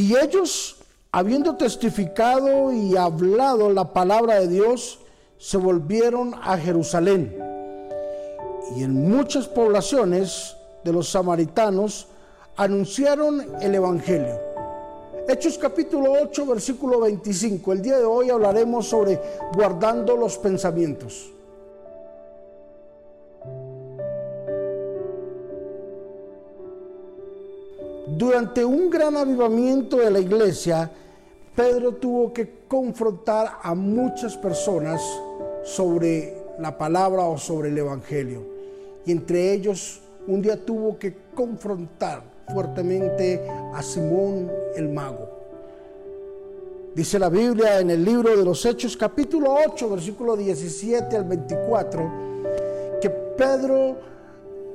Y ellos, habiendo testificado y hablado la palabra de Dios, se volvieron a Jerusalén. Y en muchas poblaciones de los samaritanos anunciaron el Evangelio. Hechos capítulo 8, versículo 25. El día de hoy hablaremos sobre guardando los pensamientos. Durante un gran avivamiento de la iglesia, Pedro tuvo que confrontar a muchas personas sobre la palabra o sobre el Evangelio. Y entre ellos, un día tuvo que confrontar fuertemente a Simón el mago. Dice la Biblia en el libro de los Hechos capítulo 8, versículo 17 al 24, que Pedro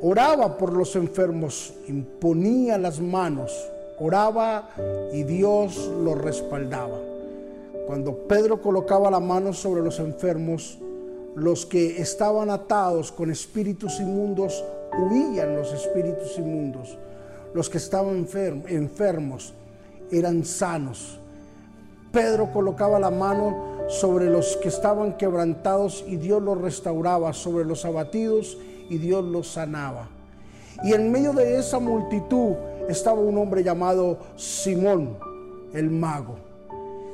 oraba por los enfermos, imponía las manos, oraba y Dios lo respaldaba. Cuando Pedro colocaba la mano sobre los enfermos, los que estaban atados con espíritus inmundos huían los espíritus inmundos. Los que estaban enfermos eran sanos. Pedro colocaba la mano sobre los que estaban quebrantados y Dios los restauraba, sobre los abatidos y Dios los sanaba. Y en medio de esa multitud estaba un hombre llamado Simón el mago.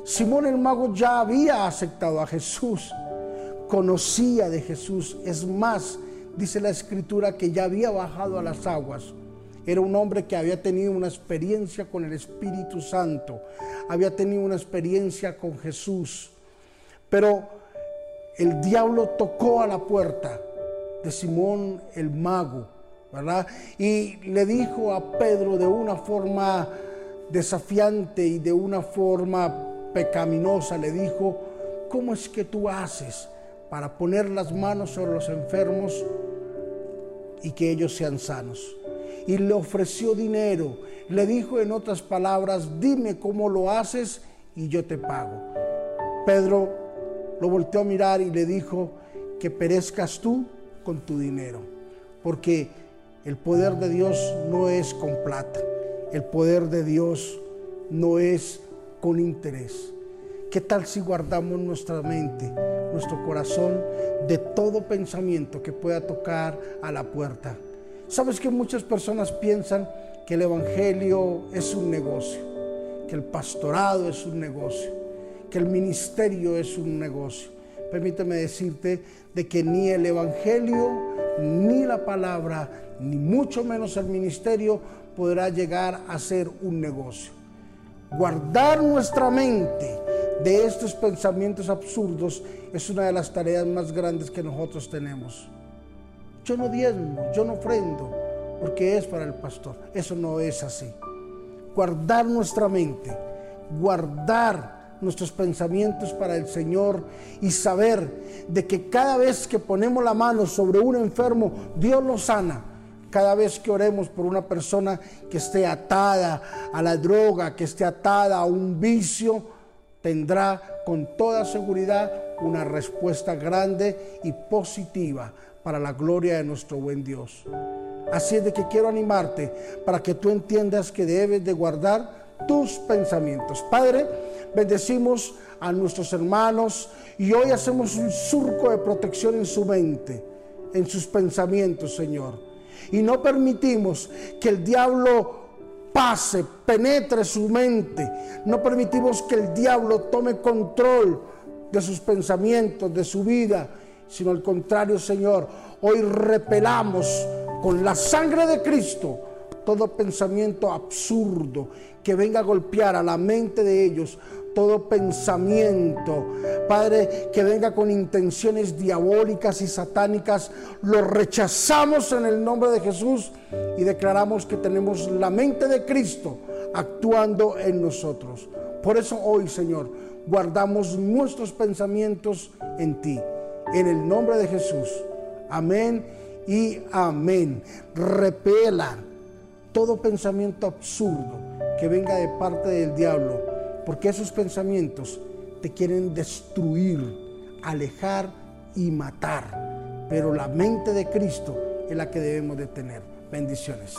Simón el mago ya había aceptado a Jesús, conocía de Jesús. Es más, dice la escritura que ya había bajado a las aguas. Era un hombre que había tenido una experiencia con el Espíritu Santo, había tenido una experiencia con Jesús. Pero el diablo tocó a la puerta de Simón el mago, ¿verdad? Y le dijo a Pedro de una forma desafiante y de una forma pecaminosa, le dijo, ¿cómo es que tú haces para poner las manos sobre los enfermos y que ellos sean sanos? Y le ofreció dinero, le dijo en otras palabras, dime cómo lo haces y yo te pago. Pedro lo volteó a mirar y le dijo, que perezcas tú con tu dinero. Porque el poder de Dios no es con plata. El poder de Dios no es con interés. ¿Qué tal si guardamos nuestra mente, nuestro corazón de todo pensamiento que pueda tocar a la puerta? Sabes que muchas personas piensan que el Evangelio es un negocio, que el pastorado es un negocio, que el ministerio es un negocio permíteme decirte de que ni el Evangelio, ni la palabra, ni mucho menos el ministerio podrá llegar a ser un negocio. Guardar nuestra mente de estos pensamientos absurdos es una de las tareas más grandes que nosotros tenemos. Yo no diezmo, yo no ofrendo, porque es para el pastor. Eso no es así. Guardar nuestra mente, guardar nuestros pensamientos para el Señor y saber de que cada vez que ponemos la mano sobre un enfermo, Dios lo sana. Cada vez que oremos por una persona que esté atada a la droga, que esté atada a un vicio, tendrá con toda seguridad una respuesta grande y positiva para la gloria de nuestro buen Dios. Así es de que quiero animarte para que tú entiendas que debes de guardar tus pensamientos. Padre, bendecimos a nuestros hermanos y hoy hacemos un surco de protección en su mente, en sus pensamientos, Señor. Y no permitimos que el diablo pase, penetre su mente. No permitimos que el diablo tome control de sus pensamientos, de su vida, sino al contrario, Señor, hoy repelamos con la sangre de Cristo todo pensamiento absurdo que venga a golpear a la mente de ellos, todo pensamiento, Padre, que venga con intenciones diabólicas y satánicas, lo rechazamos en el nombre de Jesús y declaramos que tenemos la mente de Cristo actuando en nosotros. Por eso hoy, Señor, guardamos nuestros pensamientos en ti, en el nombre de Jesús. Amén y amén. Repela todo pensamiento absurdo que venga de parte del diablo, porque esos pensamientos te quieren destruir, alejar y matar. Pero la mente de Cristo es la que debemos de tener. Bendiciones.